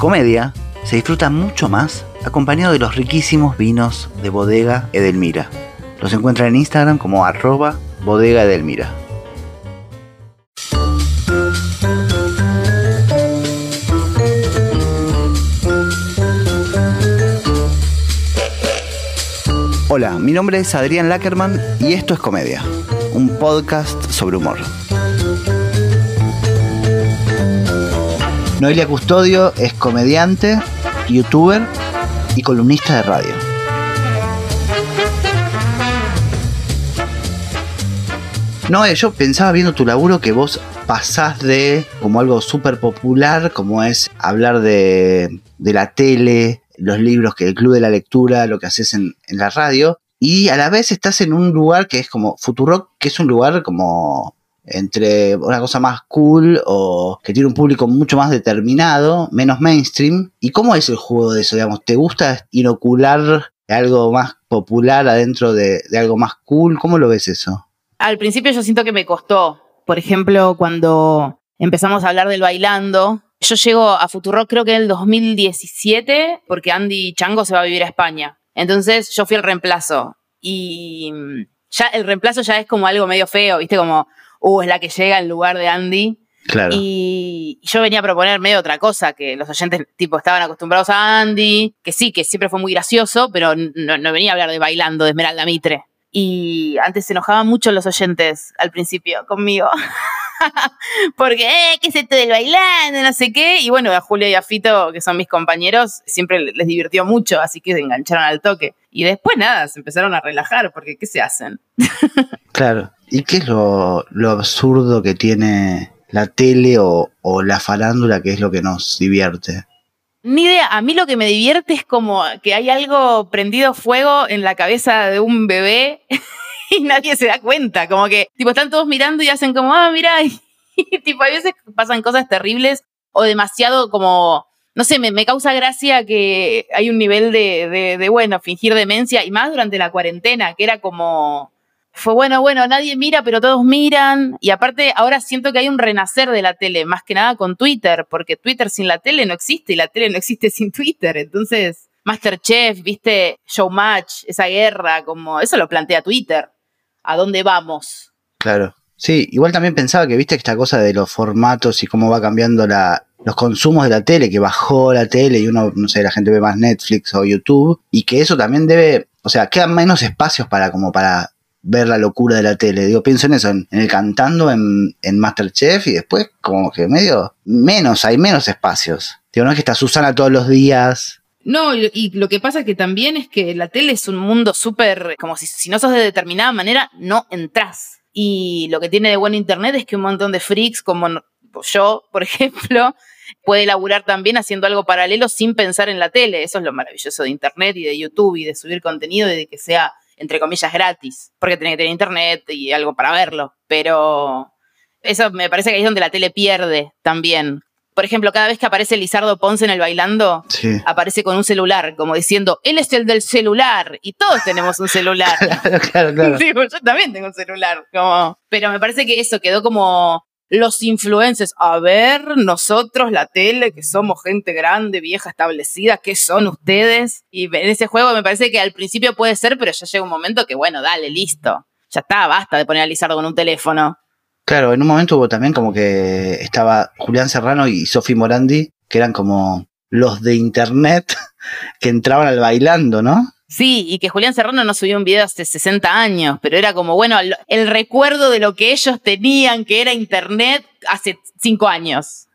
Comedia se disfruta mucho más acompañado de los riquísimos vinos de Bodega Edelmira. Los encuentran en Instagram como arroba Bodega Edelmira. Hola, mi nombre es Adrián Lackerman y esto es Comedia, un podcast sobre humor. Noelia Custodio es comediante, youtuber y columnista de radio. Noé, yo pensaba viendo tu laburo que vos pasás de como algo súper popular, como es hablar de, de la tele, los libros, que el club de la lectura, lo que haces en, en la radio, y a la vez estás en un lugar que es como Futurock, que es un lugar como entre una cosa más cool o que tiene un público mucho más determinado, menos mainstream. ¿Y cómo es el juego de eso? Digamos, ¿te gusta inocular algo más popular adentro de, de algo más cool? ¿Cómo lo ves eso? Al principio yo siento que me costó. Por ejemplo, cuando empezamos a hablar del bailando, yo llego a Futuro creo que en el 2017 porque Andy Chango se va a vivir a España. Entonces yo fui el reemplazo y ya el reemplazo ya es como algo medio feo, ¿viste? Como, uh, es la que llega en lugar de Andy. Claro. Y yo venía a proponer medio otra cosa, que los oyentes tipo estaban acostumbrados a Andy, que sí, que siempre fue muy gracioso, pero no, no venía a hablar de bailando de Esmeralda Mitre. Y antes se enojaban mucho los oyentes al principio conmigo. Porque, eh, ¿qué es esto del bailando? No sé qué. Y bueno, a Julio y a Fito, que son mis compañeros, siempre les divirtió mucho, así que se engancharon al toque. Y después nada, se empezaron a relajar, porque ¿qué se hacen? Claro. ¿Y qué es lo, absurdo que tiene la tele o, o la farándula que es lo que nos divierte? Ni idea, a mí lo que me divierte es como que hay algo prendido fuego en la cabeza de un bebé y nadie se da cuenta, como que tipo están todos mirando y hacen como, ah, mira, y, tipo a veces pasan cosas terribles o demasiado como, no sé, me, me causa gracia que hay un nivel de, de, de, bueno, fingir demencia y más durante la cuarentena, que era como, fue bueno, bueno, nadie mira, pero todos miran. Y aparte, ahora siento que hay un renacer de la tele, más que nada con Twitter, porque Twitter sin la tele no existe y la tele no existe sin Twitter. Entonces, Masterchef, viste, Showmatch, esa guerra, como eso lo plantea Twitter. ¿A dónde vamos? Claro. Sí, igual también pensaba que viste esta cosa de los formatos y cómo va cambiando la, los consumos de la tele, que bajó la tele y uno, no sé, la gente ve más Netflix o YouTube, y que eso también debe, o sea, quedan menos espacios para como para ver la locura de la tele. Digo, pienso en eso, en, el cantando, en, Masterchef y después como que medio menos, hay menos espacios. Digo, no es que está Susana todos los días. No, y lo que pasa que también es que la tele es un mundo súper, como si, si no sos de determinada manera, no entras. Y lo que tiene de bueno Internet es que un montón de freaks como yo, por ejemplo, puede laburar también haciendo algo paralelo sin pensar en la tele. Eso es lo maravilloso de Internet y de YouTube y de subir contenido y de que sea entre comillas, gratis, porque tenés que tener internet y algo para verlo. Pero eso me parece que ahí es donde la tele pierde también. Por ejemplo, cada vez que aparece Lizardo Ponce en el bailando, Sí. aparece con un celular, como diciendo, él es el del celular, y todos tenemos un celular. Claro, claro, claro. Digo, yo también tengo un celular. Como... Pero me parece que eso quedó como los influencers. A ver, nosotros, la tele, que somos gente grande, vieja, establecida, ¿qué son ustedes? Y en ese juego me parece que al principio puede ser, pero ya llega un momento que, bueno, dale, listo. Ya está, basta de poner a Lizardo con un teléfono. Claro, en un momento hubo también como que estaba Julián Serrano y Sofi Morandi, que eran como los de internet que entraban al bailando, ¿no? Sí, y que Julián Serrano no subió un video hace 60 años, pero era como, bueno, el recuerdo de lo que ellos tenían, que era Internet, hace 5 años.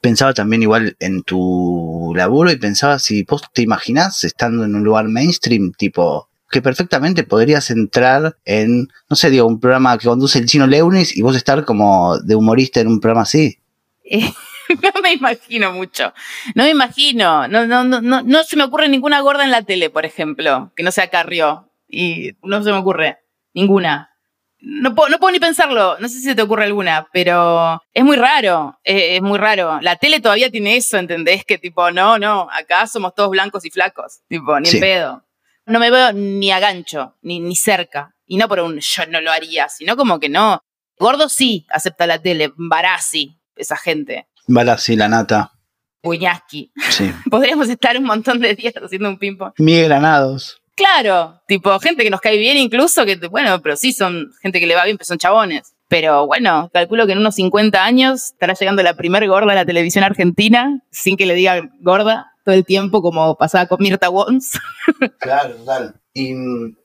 Pensaba también igual en tu laburo y pensaba si vos te imaginás estando en un lugar mainstream, tipo, que perfectamente podrías entrar en, no sé, digo, un programa que conduce el chino Leunis y vos estar como de humorista en un programa así. Eh, no me imagino mucho. No me imagino. No, no, no, no, no se me ocurre ninguna gorda en la tele, por ejemplo, que no sea Carrió. Y no se me ocurre. Ninguna. No puedo, no puedo ni pensarlo. No sé si se te ocurre alguna, pero es muy raro. Es, es muy raro. La tele todavía tiene eso, ¿entendés? Que tipo, no, no, acá somos todos blancos y flacos. Tipo, ni Sí. en pedo. No me veo ni a gancho, ni, ni cerca. Y no por un yo no lo haría, sino como que no. Gordo sí acepta la tele, Barassi, esa gente. Vale, sí, la nata. Puñaski. Sí. Podríamos estar un montón de días haciendo un ping-pong. Miguel Granados. Claro, tipo gente que nos cae bien incluso, que bueno, pero sí son gente que le va bien, pero son chabones. Pero bueno, calculo que en unos 50 años estará llegando la primer gorda a la televisión argentina, sin que le diga gorda todo el tiempo, como pasaba con Mirta Wons. Claro, total. Y mm,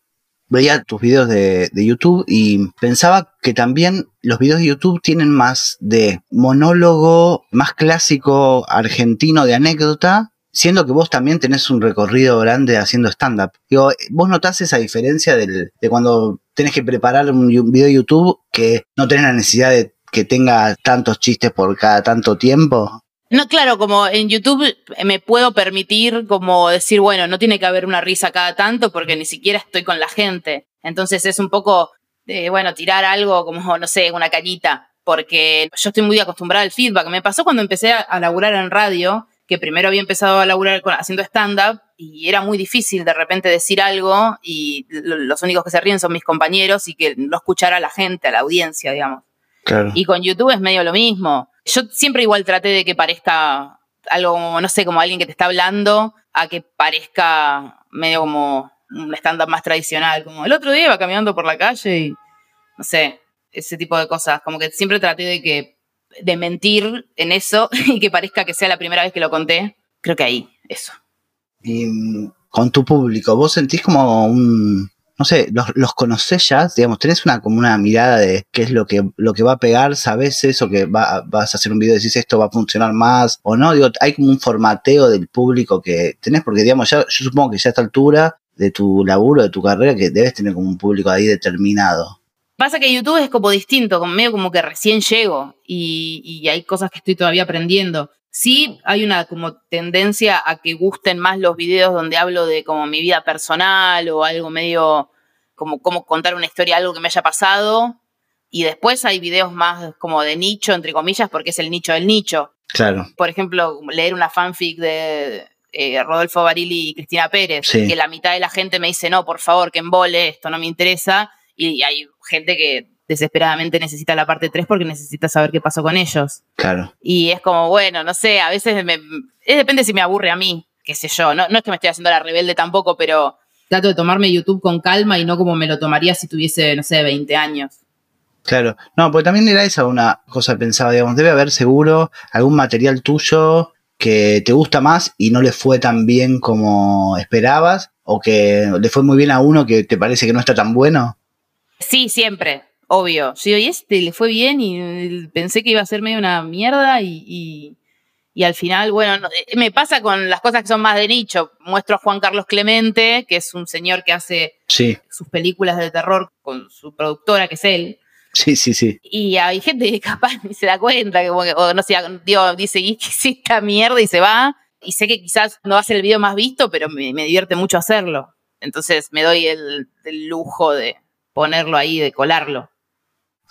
veía tus videos de, de YouTube y pensaba que también los videos de YouTube tienen más de monólogo, más clásico argentino de anécdota, siendo que vos también tenés un recorrido grande haciendo stand-up. Digo, ¿vos notás esa diferencia del- de cuando tenés que preparar un, un video de YouTube que no tenés la necesidad de que tenga tantos chistes por cada tanto tiempo? No, claro, como en YouTube me puedo permitir como decir, bueno, no tiene que haber una risa cada tanto porque ni siquiera estoy con la gente. Entonces es un poco, de, bueno, tirar algo como, no sé, una cañita, porque yo estoy muy acostumbrada al feedback. Me pasó cuando empecé a, laburar en radio, que primero había empezado a laburar con- haciendo stand-up y era muy difícil de repente decir algo y lo- los únicos que se ríen son mis compañeros y que no escuchara a la gente, a la audiencia, digamos. Claro. Y con YouTube es medio lo mismo. Yo siempre igual traté de que parezca algo como, no sé, como alguien que te está hablando, a que parezca medio como un stand-up más tradicional. Como el otro día iba caminando por la calle y, no sé, ese tipo de cosas. Como que siempre traté de que, de mentir en eso y que parezca que sea la primera vez que lo conté. Creo que ahí, eso. Y mm, con tu público, vos sentís como un, no sé, los, los conocés ya, digamos, tenés una como una mirada de qué es lo que, lo que va a pegar, sabes eso, que va, vas a hacer un video y decís esto va a funcionar más, o no, digo, hay como un formateo del público que tenés, porque digamos, ya, yo supongo que ya a esta altura de tu laburo, de tu carrera, que debes tener como un público ahí determinado. Pasa que YouTube es como distinto, como medio como que recién llego y, y hay cosas que estoy todavía aprendiendo. Sí, hay una como tendencia a que gusten más los videos donde hablo de como mi vida personal o algo medio como cómo contar una historia, algo que me haya pasado. Y después hay videos más como de nicho, entre comillas, porque es el nicho del nicho. Claro, Por ejemplo, leer una fanfic de eh, Rodolfo Barili y Cristina Pérez, Sí. que la mitad de la gente me dice, no, por favor, que embole, esto no me interesa. Y hay gente que desesperadamente necesita la parte 3 porque necesita saber qué pasó con ellos. claro. Y es como, bueno, no sé, a veces me, es depende si me aburre a mí, qué sé yo. No, no es que me estoy haciendo la rebelde tampoco, pero trato de tomarme YouTube con calma y no como me lo tomaría si tuviese, no sé, 20 años. Claro, no, porque también era esa una cosa que pensaba, digamos, debe haber seguro algún material tuyo que te gusta más y no le fue tan bien como esperabas, o que le fue muy bien a uno que te parece que no está tan bueno. Sí, siempre, obvio. Yo digo, y este le fue bien y eh, pensé que iba a ser medio una mierda y, y, y al final, bueno, no- eh, me pasa con las cosas que son más de nicho. Muestro a Juan Carlos Clemente, que es un señor que hace Sí, sus películas de terror con su productora, que es él. sí, sí, sí. Y hay gente que capaz ni se da cuenta, que, o no sé, digo, dice, ¿y qué es esta mierda? Y se va. Y sé que quizás no va a ser el video más visto, pero me, me divierte mucho hacerlo. Entonces me doy el, el lujo de ponerlo ahí, de colarlo.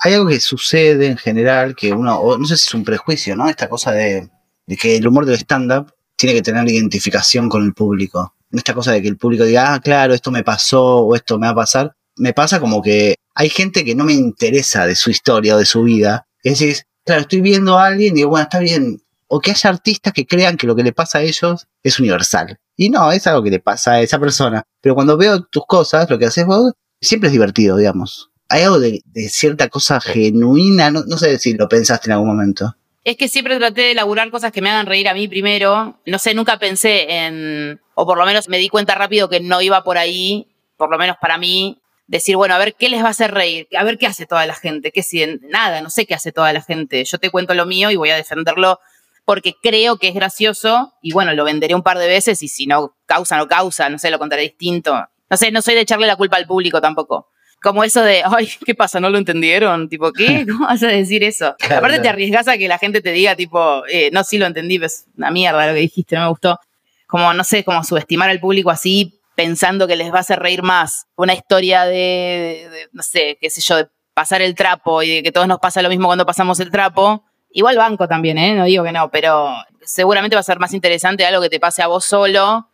Hay algo que sucede en general que uno, no sé si es un prejuicio, ¿no? Esta cosa de, de que el humor del stand-up tiene que tener identificación con el público. Esta cosa de que el público diga, ah, claro, esto me pasó o esto me va a pasar. Me pasa como que hay gente que no me interesa de su historia o de su vida. Es decir, claro, estoy viendo a alguien y digo, bueno, está bien. O que haya artistas que crean que lo que le pasa a ellos es universal. Y no, es algo que le pasa a esa persona. Pero cuando veo tus cosas, lo que haces vos, siempre es divertido, digamos. Hay algo de, de cierta cosa genuina, no, no sé si lo pensaste en algún momento. Es que siempre traté de elaborar cosas que me hagan reír a mí primero. No sé, nunca pensé en, o por lo menos me di cuenta rápido que no iba por ahí, por lo menos para mí, decir, bueno, a ver qué les va a hacer reír, a ver qué hace toda la gente, qué si nada, no sé qué hace toda la gente. Yo te cuento lo mío y voy a defenderlo porque creo que es gracioso y bueno, lo venderé un par de veces y si no causa, no causa, no sé, lo contaré distinto. No sé, no soy de echarle la culpa al público tampoco. Como eso de, ay, ¿qué pasa? ¿No lo entendieron? Tipo, ¿qué? ¿Cómo vas a decir eso? Claro, Aparte te arriesgas a que la gente te diga, tipo, eh, no, sí lo entendí, pero es una mierda lo que dijiste, no me gustó. Como, no sé, como subestimar al público así, pensando que les va a hacer reír más. Una historia de, de, no sé, qué sé yo, de pasar el trapo y de que todos nos pasa lo mismo cuando pasamos el trapo. Igual banco también, ¿eh? No digo que no, pero seguramente va a ser más interesante algo que te pase a vos solo.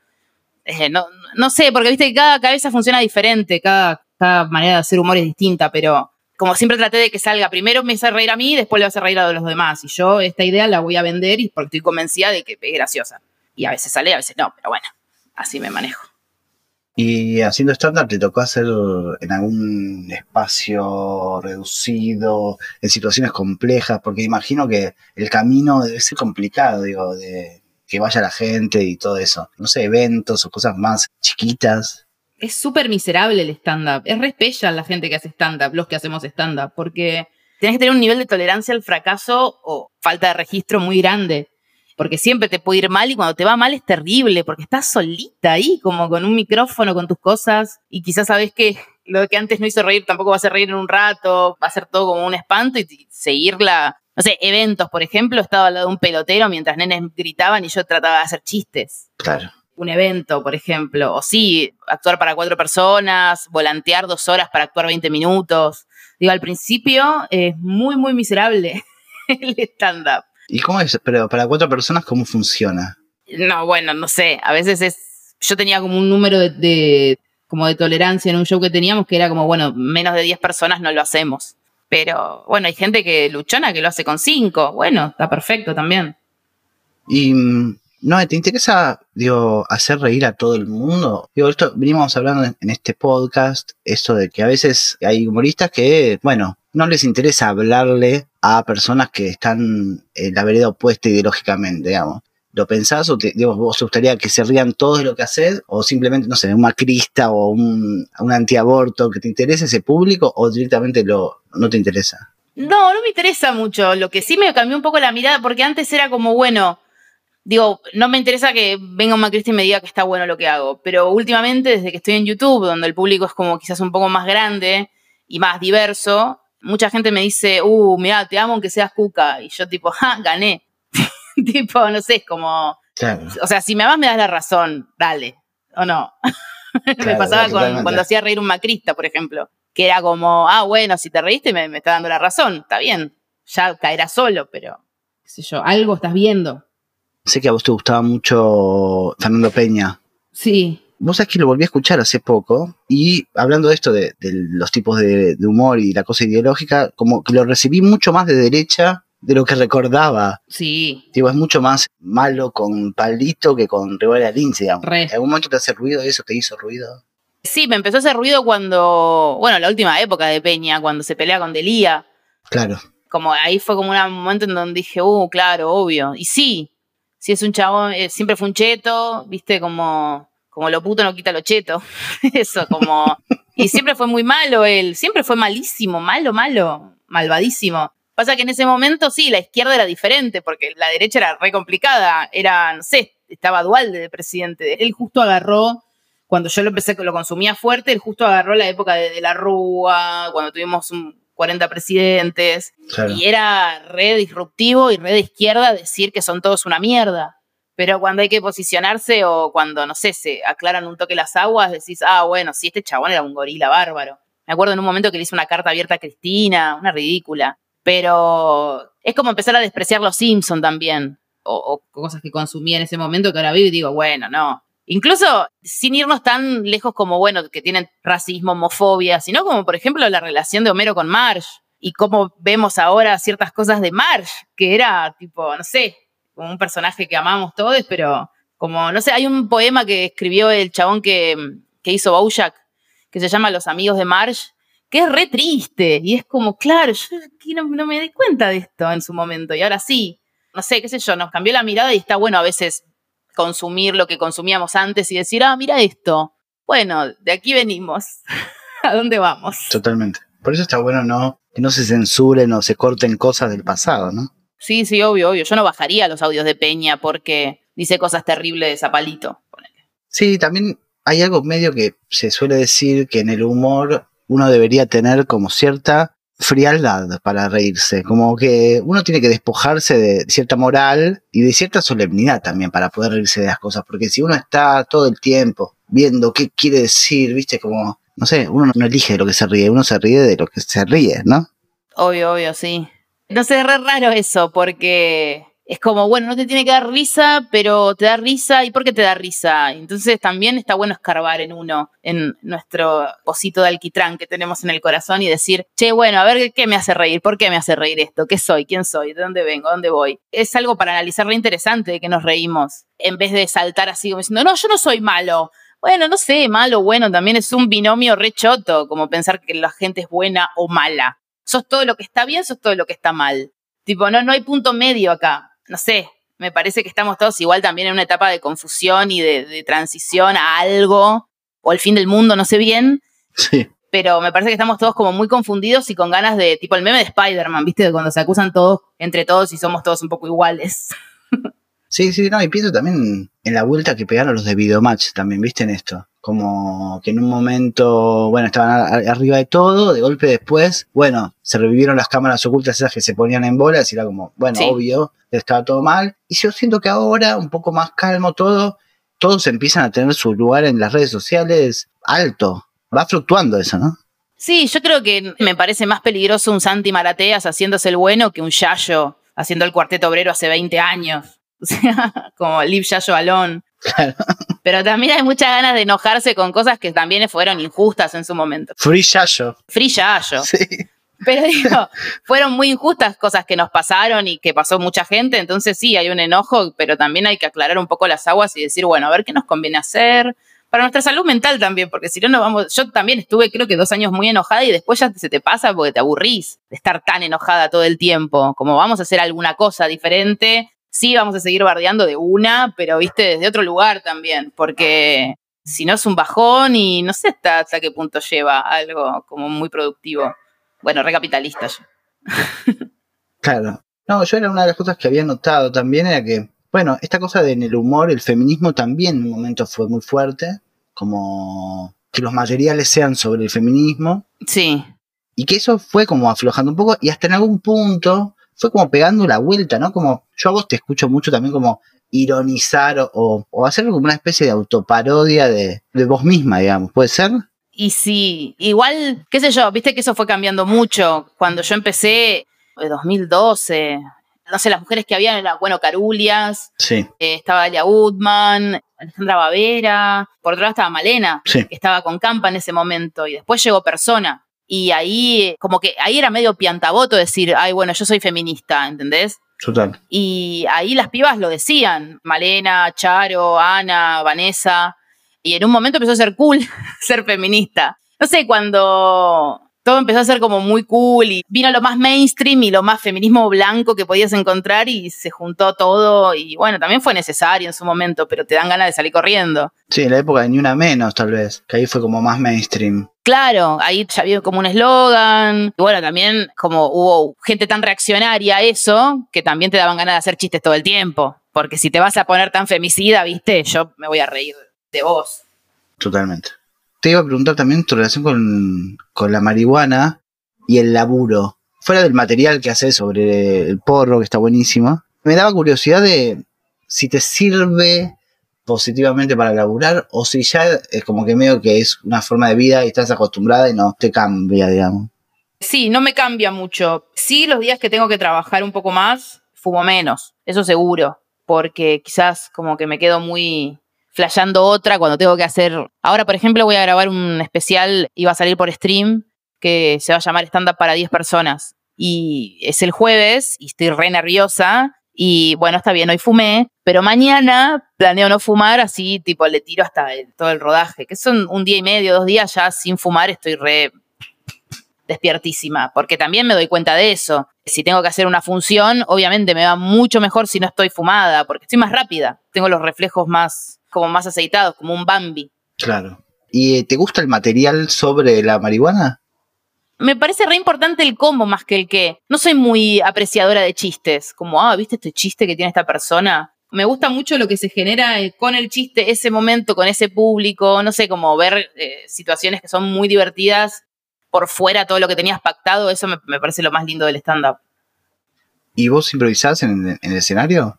Eh, no, no sé, porque viste que cada cabeza funciona diferente, cada, cada manera de hacer humor es distinta, pero como siempre traté de que salga, primero me hace reír a mí, después le hacer reír a los demás. Y yo esta idea la voy a vender y porque estoy convencida de que es graciosa. Y a veces sale, a veces no, pero bueno, así me manejo. Y haciendo estándar, ¿te tocó hacer en algún espacio reducido, en situaciones complejas? Porque imagino que el camino debe ser complicado, digo, de que vaya la gente y todo eso. No sé, eventos o cosas más chiquitas es súper miserable el stand-up. Es re la gente que hace stand-up, los que hacemos stand-up, porque tienes que tener un nivel de tolerancia al fracaso o falta de registro muy grande. Porque siempre te puede ir mal y cuando te va mal es terrible, porque estás solita ahí, como con un micrófono, con tus cosas, y quizás sabes que lo que antes no hizo reír tampoco va a hacer reír en un rato, va a ser todo como un espanto y seguirla. No sé, eventos, por ejemplo, estaba al lado de un pelotero mientras nenes gritaban y yo trataba de hacer chistes. Claro un evento, por ejemplo, o sí, actuar para cuatro personas, volantear dos horas para actuar 20 minutos. Digo, al principio es muy, muy miserable el stand-up. ¿Y cómo es? Pero para cuatro personas, ¿cómo funciona? No, bueno, no sé. A veces es. Yo tenía como un número de, como de tolerancia en un show que teníamos que era como, bueno, menos de 10 personas no lo hacemos. Pero bueno, hay gente que luchona que lo hace con cinco. Bueno, está perfecto también. Y no, ¿te interesa, digo, hacer reír a todo el mundo? Digo, esto venimos hablando en, este podcast, eso de que a veces hay humoristas que, bueno, no les interesa hablarle a personas que están en la vereda opuesta ideológicamente, digamos. ¿Lo pensás o te, digo, vos gustaría que se rían todos de lo que haces? ¿O simplemente, no sé, un macrista o un, un antiaborto que te interese ese público o directamente lo, no te interesa? No, no me interesa mucho. Lo que sí me cambió un poco la mirada, porque antes era como, bueno, digo, no me interesa que venga un macrista y me diga que está bueno lo que hago, pero últimamente, desde que estoy en YouTube, donde el público es como quizás un poco más grande y más diverso, mucha gente me dice, uh, mira, te amo aunque seas cuca. Y yo tipo, ja, gané. tipo, no sé, es como... O sea, si me amas me das la razón, dale, o no. me pasaba con, cuando hacía reír un macrista, por ejemplo, que era como, ah, bueno, si te reíste me, me está dando la razón, está bien, ya caerá solo, pero, qué sé yo, algo estás viendo. Sé que a vos te gustaba mucho Fernando Peña. Sí. Vos sabés que lo volví a escuchar hace poco y hablando de esto de, los tipos de, humor y la cosa ideológica, como que lo recibí mucho más de derecha de lo que recordaba. Sí. Digo, es mucho más malo con Palito que con Rivera Lince, digamos. ¿En algún momento te hace ruido eso? ¿Te hizo ruido? Sí, me empezó a hacer ruido cuando, bueno, la última época de Peña, cuando se pelea con Delía. Claro. Como ahí fue como un momento en donde dije, uh, claro, obvio. Y sí, si es un chabón, eh, siempre fue un cheto, viste, como, como lo puto no quita lo cheto. Eso, como. Y siempre fue muy malo él, siempre fue malísimo, malo, malo, malvadísimo. Pasa que en ese momento sí, la izquierda era diferente, porque la derecha era re complicada, era, no sé, estaba dual de presidente. Él justo agarró, cuando yo lo empecé, lo consumía fuerte, él justo agarró la época de, de la Rúa, cuando tuvimos un 40 presidentes. Y era re disruptivo y re de izquierda decir que son todos una mierda. Pero cuando hay que posicionarse o cuando, no sé, se aclaran un toque las aguas, decís, ah, bueno, sí, este chabón era un gorila bárbaro. Me acuerdo en un momento que le hice una carta abierta a Cristina, una ridícula. Pero es como empezar a despreciar los Simpson también. O, o cosas que consumía en ese momento que ahora vivo y digo, bueno, no, Incluso sin irnos tan lejos como, bueno, que tienen racismo, homofobia, sino como, por ejemplo, la relación de Homero con Marge y cómo vemos ahora ciertas cosas de Marge, que era tipo, no sé, como un personaje que amamos todos, pero como, no sé, hay un poema que escribió el chabón que, que hizo Bojack, que se llama Los amigos de Marge, que es re triste y es como, claro, yo no, no me di cuenta de esto en su momento y ahora sí, no sé, qué sé yo, nos cambió la mirada y está bueno a veces consumir lo que consumíamos antes y decir, ah, mira esto. Bueno, de aquí venimos. ¿A dónde vamos? Totalmente. Por eso está bueno no que no se censuren o se corten cosas del pasado, ¿no? Sí, sí, obvio, obvio. Yo no bajaría los audios de Peña porque dice cosas terribles a palito. Sí, también hay algo medio que se suele decir que en el humor uno debería tener como cierta frialdad para reírse, como que uno tiene que despojarse de cierta moral y de cierta solemnidad también para poder reírse de las cosas, porque si uno está todo el tiempo viendo qué quiere decir, viste, como, no sé, uno no elige de lo que se ríe, uno se ríe de lo que se ríe, ¿no? Obvio, obvio, sí. No sé, es raro eso, porque es como, bueno, no te tiene que dar risa, pero te da risa. ¿Y por qué te da risa? Entonces también está bueno escarbar en uno, en nuestro pocito de alquitrán que tenemos en el corazón y decir, che, bueno, a ver qué me hace reír, por qué me hace reír esto, qué soy, quién soy, de dónde vengo, dónde voy. Es algo para analizar lo interesante de que nos reímos, en vez de saltar así como diciendo, no, yo no soy malo. Bueno, no sé, malo bueno, también es un binomio rechoto, como pensar que la gente es buena o mala. Sos todo lo que está bien, sos todo lo que está mal. Tipo, no, no hay punto medio acá no sé, me parece que estamos todos igual también en una etapa de confusión y de, transición a algo, o el fin del mundo, no sé bien. Sí. Pero me parece que estamos todos como muy confundidos y con ganas de, tipo el meme de Spider-Man, ¿viste? De cuando se acusan todos entre todos y somos todos un poco iguales. Sí, sí, no, y pienso también en la vuelta que pegaron los de Videomatch también, ¿viste? En esto. Como que en un momento, bueno, estaban arriba de todo, de golpe después, bueno, se revivieron las cámaras ocultas esas que se ponían en bolas y era como, bueno, obvio, estaba todo mal. Y yo siento que ahora, un poco más calmo todo, todos empiezan a tener su lugar en las redes sociales alto. Va fluctuando eso, ¿no? Sí, yo creo que me parece más peligroso un Santi Marateas haciéndose el bueno que un Yayo haciendo el cuarteto obrero hace 20 años. O sea, como Liv Yayo Alon. Claro. Pero también hay muchas ganas de enojarse con cosas que también fueron injustas en su momento. Free Yayo. Free Yayo. Sí. Pero digo, fueron muy injustas cosas que nos pasaron y que pasó mucha gente, entonces sí, hay un enojo, pero también hay que aclarar un poco las aguas y decir, bueno, a ver qué nos conviene hacer. Para nuestra salud mental también, porque si no, no vamos. Yo también estuve, creo que dos años muy enojada y después ya se te pasa porque te aburrís de estar tan enojada todo el tiempo. Como vamos a hacer alguna cosa diferente, sí vamos a seguir bardeando de una, pero viste, desde otro lugar también, porque si no es un bajón y no sé hasta, hasta qué punto lleva algo como muy productivo. Bueno, recapitalista yo. claro. No, yo era una de las cosas que había notado también, era que, bueno, esta cosa de en el humor, el feminismo también en un momento fue muy fuerte, como que los materiales sean sobre el feminismo. Sí. Y que eso fue como aflojando un poco y hasta en algún punto fue como pegando la vuelta, ¿no? Como yo a vos te escucho mucho también como ironizar o, o hacer como una especie de autoparodia de, de vos misma, digamos, ¿puede ser? Y sí, igual, qué sé yo, viste que eso fue cambiando mucho. Cuando yo empecé, en 2012, no sé, las mujeres que habían eran, bueno, Carulias, sí. Eh, estaba Alia Woodman, Alejandra Bavera, por otro lado estaba Malena, que estaba con Campa en ese momento, y después llegó Persona. Y ahí, como que ahí era medio piantaboto decir, ay, bueno, yo soy feminista, ¿entendés? Total. Y ahí las pibas lo decían, Malena, Charo, Ana, Vanessa, y en un momento empezó a ser cool ser feminista. No sé, cuando todo empezó a ser como muy cool y vino lo más mainstream y lo más feminismo blanco que podías encontrar y se juntó todo y bueno, también fue necesario en su momento, pero te dan ganas de salir corriendo. Sí, en la época de Ni Una Menos tal vez, que ahí fue como más mainstream. Claro, ahí ya había como un eslogan. Y bueno, también como hubo gente tan reaccionaria a eso, que también te daban ganas de hacer chistes todo el tiempo. Porque si te vas a poner tan femicida, viste, yo me voy a reír de vos. Totalmente. Te iba a preguntar también tu relación con, la marihuana y el laburo. Fuera del material que haces sobre el porro, que está buenísimo, me daba curiosidad de si te sirve positivamente para laburar o si ya es como que medio que es una forma de vida y estás acostumbrada y no te cambia, digamos. Sí, no me cambia mucho. Sí, los días que tengo que trabajar un poco más, fumo menos, eso seguro, porque quizás como que me quedo muy flasheando otra cuando tengo que hacer. Ahora, por ejemplo, voy a grabar un especial y va a salir por stream que se va a llamar Stand Up para 10 personas. Y es el jueves y estoy re nerviosa. Y bueno, está bien, hoy fumé, pero mañana planeo no fumar, así tipo le tiro hasta todo el rodaje, que son un día y medio, dos días ya sin fumar, estoy re despiertísima, porque también me doy cuenta de eso. Si tengo que hacer una función, obviamente me va mucho mejor si no estoy fumada, porque estoy más rápida, tengo los reflejos más, como más aceitados, como un Bambi. Claro. ¿Y te gusta el material sobre la marihuana? Me parece re importante el cómo más que el qué. No soy muy apreciadora de chistes, como, ah, ¿viste este chiste que tiene esta persona? Me gusta mucho lo que se genera eh, con el chiste, ese momento, con ese público, no sé, como ver eh, situaciones que son muy divertidas por fuera todo lo que tenías pactado, eso me, parece lo más lindo del stand-up. ¿Y vos improvisás en, el escenario?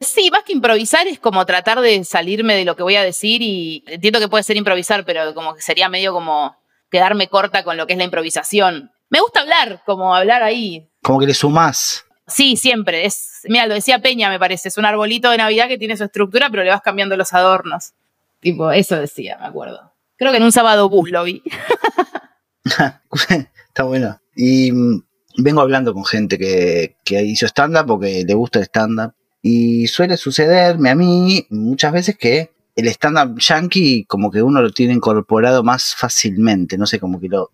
Sí, más que improvisar es como tratar de salirme de lo que voy a decir y entiendo que puede ser improvisar, pero como que sería medio como quedarme corta con lo que es la improvisación. Me gusta hablar, como hablar ahí. Como que le sumás. Sí, siempre. Es, mira, lo decía Peña, me parece. Es un arbolito de Navidad que tiene su estructura, pero le vas cambiando los adornos. Tipo, eso decía, me acuerdo. Creo que en un sábado bus lo vi. Está bueno. Y mm, vengo hablando con gente que, que hizo stand-up porque le gusta el stand-up. Y suele sucederme a mí muchas veces que el stand-up yankee como que uno lo tiene incorporado más fácilmente, no sé, como que lo,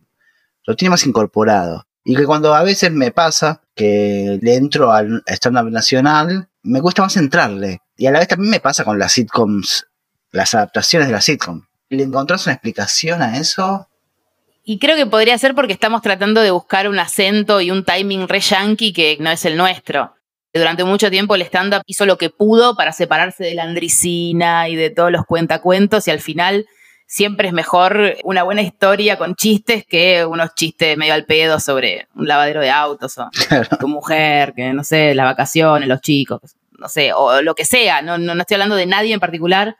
lo tiene más incorporado. Y que cuando a veces me pasa que le entro al stand-up nacional, me cuesta más entrarle. Y a la vez también me pasa con las sitcoms, las adaptaciones de la sitcom. ¿Le encontrás una explicación a eso? Y creo que podría ser porque estamos tratando de buscar un acento y un timing re yankee que no es el nuestro. Durante mucho tiempo el stand-up hizo lo que pudo para separarse de la andricina y de todos los cuentacuentos y al final siempre es mejor una buena historia con chistes que unos chistes medio al pedo sobre un lavadero de autos o tu mujer, que no sé, las vacaciones, los chicos, no sé, o lo que sea. No, no, no estoy hablando de nadie en particular,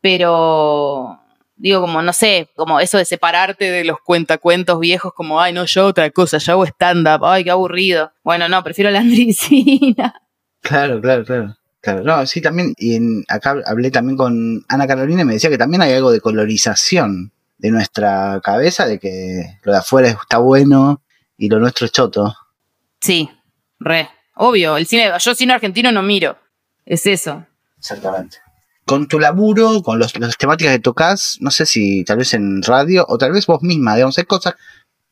pero digo, como, no sé, como eso de separarte de los cuentacuentos viejos, como, ay, no, yo otra cosa, yo hago stand-up, ay, qué aburrido. Bueno, no, prefiero la andricina. Claro, claro, claro. Claro, no, sí, también, y en, acá hablé también con Ana Carolina y me decía que también hay algo de colorización de nuestra cabeza, de que lo de afuera está bueno y lo nuestro es choto. Sí, re, obvio, el cine, yo cine argentino no miro, es eso. Exactamente con tu laburo, con los, las temáticas que tocas, no sé si tal vez en radio o tal vez vos misma, digamos, hay cosas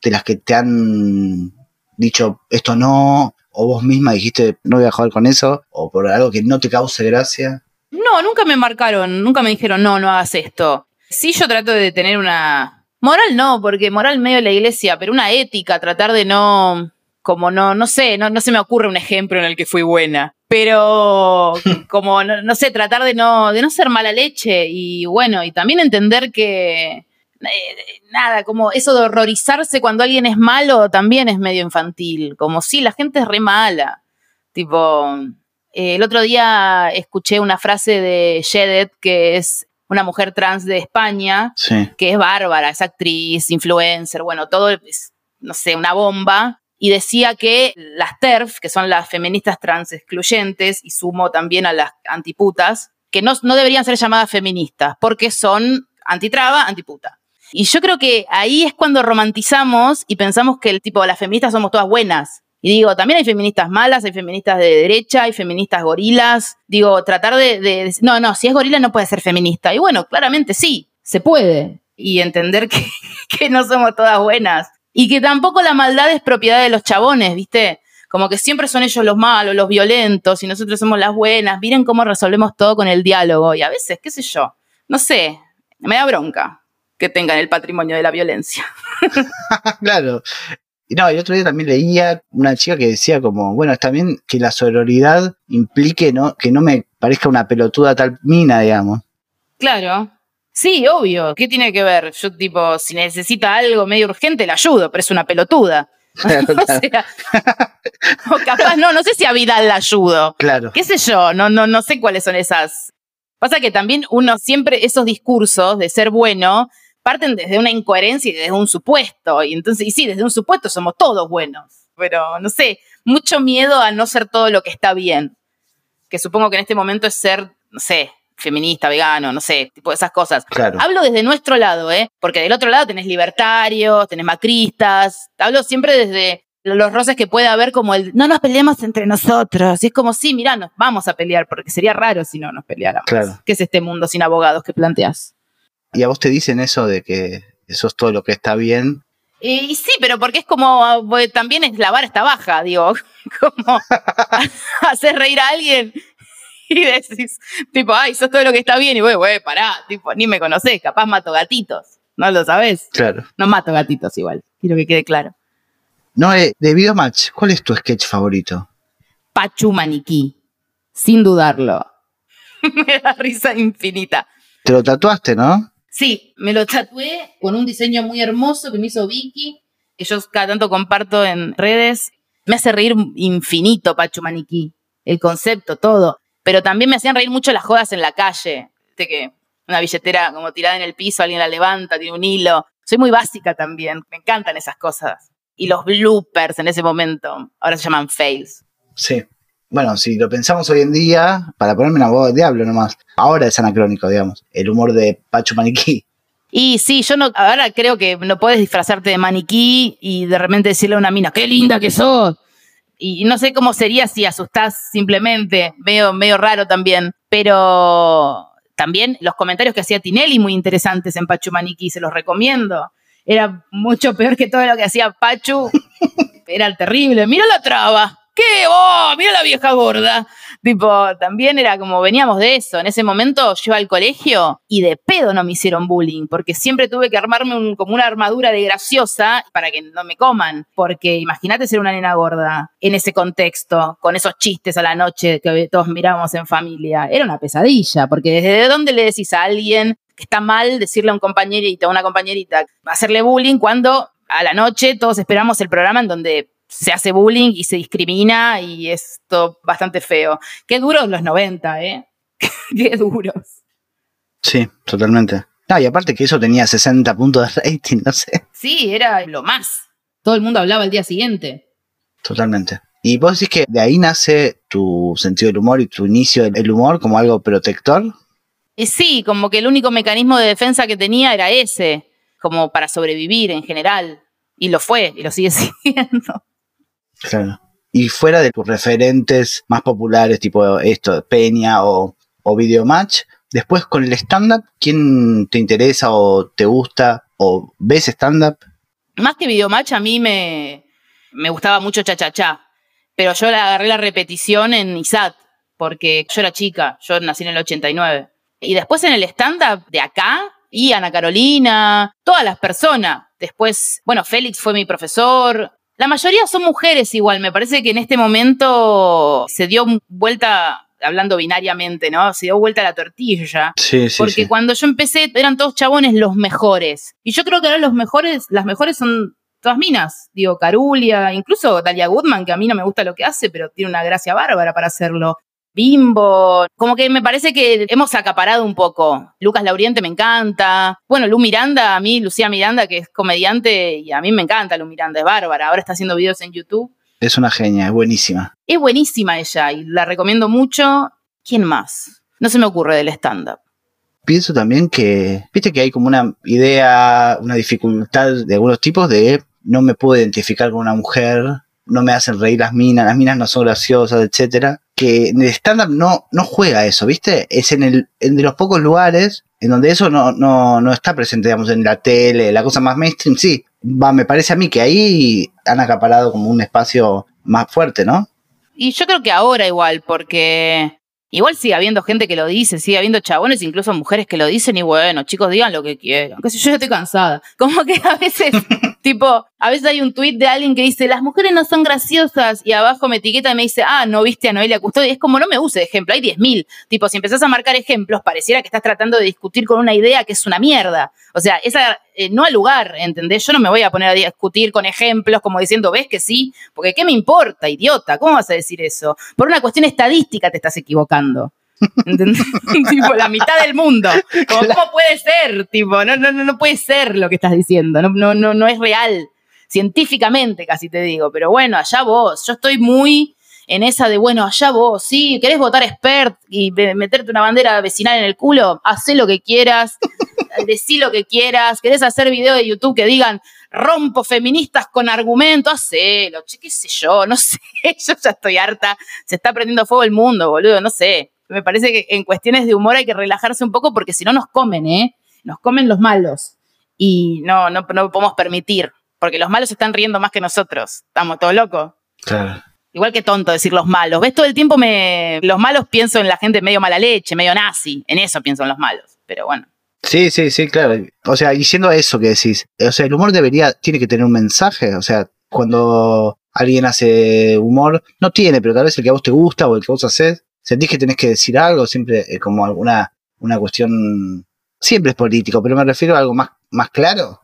de las que te han dicho esto no, o vos misma dijiste no voy a jugar con eso, o por algo que no te cause gracia. No, nunca me marcaron, nunca me dijeron no, no hagas esto. Sí, yo trato de tener una moral, no, porque moral medio de la iglesia, pero una ética, tratar de no, como no, no sé, no, no se me ocurre un ejemplo en el que fui buena pero como, no, sé, tratar de no, de no ser mala leche y bueno, y también entender que, eh, nada, como eso de horrorizarse cuando alguien es malo también es medio infantil, como si la gente es re mala, tipo, eh, el otro día escuché una frase de Jedet, que es una mujer trans de España, que es bárbara, es actriz, influencer, bueno, todo es, no sé, una bomba, y decía que las TERF, que son las feministas trans excluyentes, y sumo también a las antiputas, que no, no deberían ser llamadas feministas, porque son antitraba, antiputa. Y yo creo que ahí es cuando romantizamos y pensamos que el tipo, las feministas somos todas buenas. Y digo, también hay feministas malas, hay feministas de derecha, hay feministas gorilas. Digo, tratar de, de, no, no, si es gorila no puede ser feminista. Y bueno, claramente sí, se puede. Y entender que, que no somos todas buenas. Y que tampoco la maldad es propiedad de los chabones, ¿viste? Como que siempre son ellos los malos, los violentos, y nosotros somos las buenas. Miren cómo resolvemos todo con el diálogo. Y a veces, qué sé yo, no sé, me da bronca que tengan el patrimonio de la violencia. claro. Y no, el otro día también leía una chica que decía como, bueno, está bien que la sororidad implique ¿no? que no me parezca una pelotuda tal mina, digamos. Claro, Sí, obvio. ¿Qué tiene que ver? Yo, tipo, si necesita algo medio urgente, la ayudo, pero es una pelotuda. o sea, o capaz, no, no sé si a Vidal la ayudo. Claro. ¿Qué sé yo? No, no, no sé cuáles son esas. Pasa que también uno siempre, esos discursos de ser bueno, parten desde una incoherencia y desde un supuesto. Y entonces, y sí, desde un supuesto somos todos buenos. Pero, no sé, mucho miedo a no ser todo lo que está bien. Que supongo que en este momento es ser, no sé, feminista, vegano, no sé, tipo esas cosas. Hablo desde nuestro lado, ¿eh? Porque del otro lado tenés libertarios, tenés macristas. Hablo siempre desde los roces que puede haber como el no nos peleemos entre nosotros. Y es como, sí, mira, nos vamos a pelear, porque sería raro si no nos peleáramos. Claro. ¿Qué es este mundo sin abogados que planteas? Y a vos te dicen eso de que eso es todo lo que está bien. Y, sí, pero porque es como, también es lavar esta baja, digo, como hacer reír a alguien y decís, tipo, ay, eso es todo lo que está bien, y güey, güey, pará, tipo, ni me conocés, capaz mato gatitos, ¿no lo sabés? Claro. No mato gatitos igual, quiero que quede claro. No, eh, de Video Match, ¿cuál es tu sketch favorito? Pachu Maniquí, sin dudarlo. me da risa infinita. Te lo tatuaste, ¿no? Sí, me lo tatué con un diseño muy hermoso que me hizo Vicky, que yo cada tanto comparto en redes. Me hace reír infinito Pachu Maniquí, el concepto, todo pero también me hacían reír mucho las jodas en la calle. De que una billetera como tirada en el piso, alguien la levanta, tiene un hilo. Soy muy básica también, me encantan esas cosas. Y los bloopers en ese momento, ahora se llaman fails. Sí. Bueno, si lo pensamos hoy en día, para ponerme una voz de diablo nomás, ahora es anacrónico, digamos, el humor de Pacho Maniquí. Y sí, yo no, ahora creo que no puedes disfrazarte de maniquí y de repente decirle a una mina, qué linda que sos. Y no sé cómo sería si asustás simplemente, medio, medio raro también, pero también los comentarios que hacía Tinelli muy interesantes en Pachu Maniquí, se los recomiendo. Era mucho peor que todo lo que hacía Pachu. Era terrible. Mira la traba. ¿Qué? ¡Oh! Mira la vieja gorda. Tipo, también era como veníamos de eso. En ese momento yo al colegio y de pedo no me hicieron bullying, porque siempre tuve que armarme como una armadura de graciosa para que no me coman. Porque imagínate ser una nena gorda en ese contexto, con esos chistes a la noche que todos mirábamos en familia. Era una pesadilla, porque desde dónde le decís a alguien que está mal decirle a un compañerito, a una compañerita, hacerle bullying cuando a la noche todos esperamos el programa en donde se hace bullying y se discrimina y es todo bastante feo. Qué duros los 90, ¿eh? Qué duros. Sí, totalmente. No, y aparte que eso tenía 60 puntos de rating, no sé. Sí, era lo más. Todo el mundo hablaba el día siguiente. Totalmente. Y vos decís que de ahí nace tu sentido del humor y tu inicio del humor como algo protector. Y sí, como que el único mecanismo de defensa que tenía era ese, como para sobrevivir en general. Y lo fue, y lo sigue siendo. Claro. Y fuera de tus referentes más populares, tipo esto, Peña o, o Videomatch, después con el stand-up, ¿quién te interesa o te gusta o ves stand-up? Más que Videomatch, a mí me, me gustaba mucho Cha Cha Cha, pero yo la agarré la repetición en ISAT, porque yo era chica, yo nací en el 89. Y después en el stand-up de acá, y Ana Carolina, todas las personas. Después, bueno, Félix fue mi profesor, la mayoría son mujeres igual, me parece que en este momento se dio vuelta, hablando binariamente, ¿no? Se dio vuelta la tortilla. Sí, sí. Porque cuando yo empecé eran todos chabones los mejores. Y yo creo que ahora los mejores, las mejores son todas minas. Digo, Carulia, incluso Dalia Goodman, que a mí no me gusta lo que hace, pero tiene una gracia bárbara para hacerlo. Bimbo. Como que me parece que hemos acaparado un poco. Lucas Lauriente me encanta. Bueno, Lu Miranda, a mí, Lucía Miranda, que es comediante, y a mí me encanta Lu Miranda, es bárbara. Ahora está haciendo videos en YouTube. Es una genia, es buenísima. Es buenísima ella y la recomiendo mucho. ¿Quién más? No se me ocurre del stand-up. Pienso también que, viste que hay como una idea, una dificultad de algunos tipos de no me puedo identificar con una mujer, no me hacen reír las minas, las minas no son graciosas, etcétera que en el stand-up no, no juega eso, ¿viste? Es en, el, de los pocos lugares en donde eso no, no, no está presente, digamos, en la tele, la cosa más mainstream, sí. Va, me parece a mí que ahí han acaparado como un espacio más fuerte, ¿no? Y yo creo que ahora igual, porque Igual sigue habiendo gente que lo dice, sigue habiendo chabones, incluso mujeres que lo dicen y bueno, chicos, digan lo que quieran. Que si yo ya estoy cansada. Como que a veces, tipo, a veces hay un tweet de alguien que dice, las mujeres no son graciosas y abajo me etiqueta y me dice, ah, no viste a Noelia Custodio. Es como, no me use de ejemplo, hay 10.000. Tipo, si empezás a marcar ejemplos, pareciera que estás tratando de discutir con una idea que es una mierda. O sea, esa eh, no al lugar, ¿entendés? Yo no me voy a poner a discutir con ejemplos como diciendo, ves que sí, porque ¿qué me importa, idiota? ¿Cómo vas a decir eso? Por una cuestión estadística te estás equivocando. Tipo, la mitad del mundo. ¿Cómo puede ser? Tipo, no, no, no puede ser lo que estás diciendo. No, no, no, no es real. Científicamente casi te digo. Pero bueno, allá vos. Yo estoy muy en esa de, bueno, allá vos, sí, querés votar expert y meterte una bandera vecinal en el culo, hacé lo que quieras, decí lo que quieras, querés hacer videos de YouTube que digan rompo feministas con argumentos, hacelo, che, qué sé yo, no sé, yo ya estoy harta, se está prendiendo fuego el mundo, boludo, no sé. Me parece que en cuestiones de humor hay que relajarse un poco porque si no nos comen, ¿eh? Nos comen los malos. Y no, no, no podemos permitir, porque los malos están riendo más que nosotros. Estamos todos locos. Claro. Igual que tonto decir los malos. ¿Ves? Todo el tiempo me. Los malos pienso en la gente medio mala leche, medio nazi. En eso pienso en los malos. Pero bueno. Sí, sí, sí, claro. O sea, diciendo eso que decís. O sea, el humor debería. Tiene que tener un mensaje. O sea, cuando alguien hace humor, no tiene, pero tal vez el que a vos te gusta o el que vos haces, sentís que tenés que decir algo, siempre es como alguna una cuestión. Siempre es político, pero me refiero a algo más, más claro.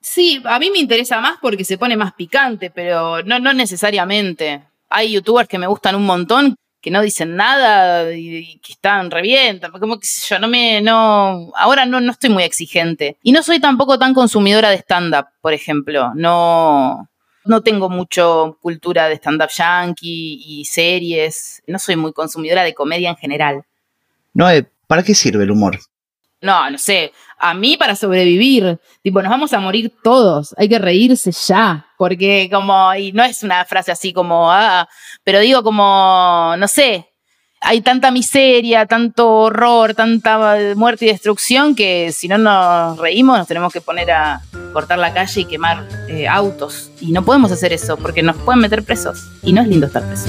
Sí, a mí me interesa más porque se pone más picante, pero no, no necesariamente hay youtubers que me gustan un montón que no dicen nada y, que están re bien, como que yo, no me, no, ahora no, no estoy muy exigente. Y no soy tampoco tan consumidora de stand-up, por ejemplo, no, No tengo mucho cultura de stand-up yankee y series. No soy muy consumidora de comedia en general. No, ¿para qué sirve el humor? No, no sé. A mí para sobrevivir. Tipo, nos vamos a morir todos. Hay que reírse ya. Porque como, y no es una frase así como, ah, pero digo como, no sé, hay tanta miseria, tanto horror, tanta muerte y destrucción que si no nos reímos nos tenemos que poner a cortar la calle y quemar eh, autos. Y no podemos hacer eso porque nos pueden meter presos. Y no es lindo estar preso.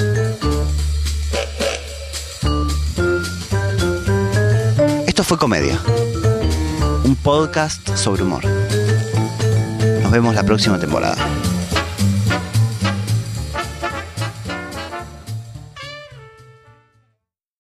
Esto fue Comedia, un podcast sobre humor. Nos vemos la próxima temporada.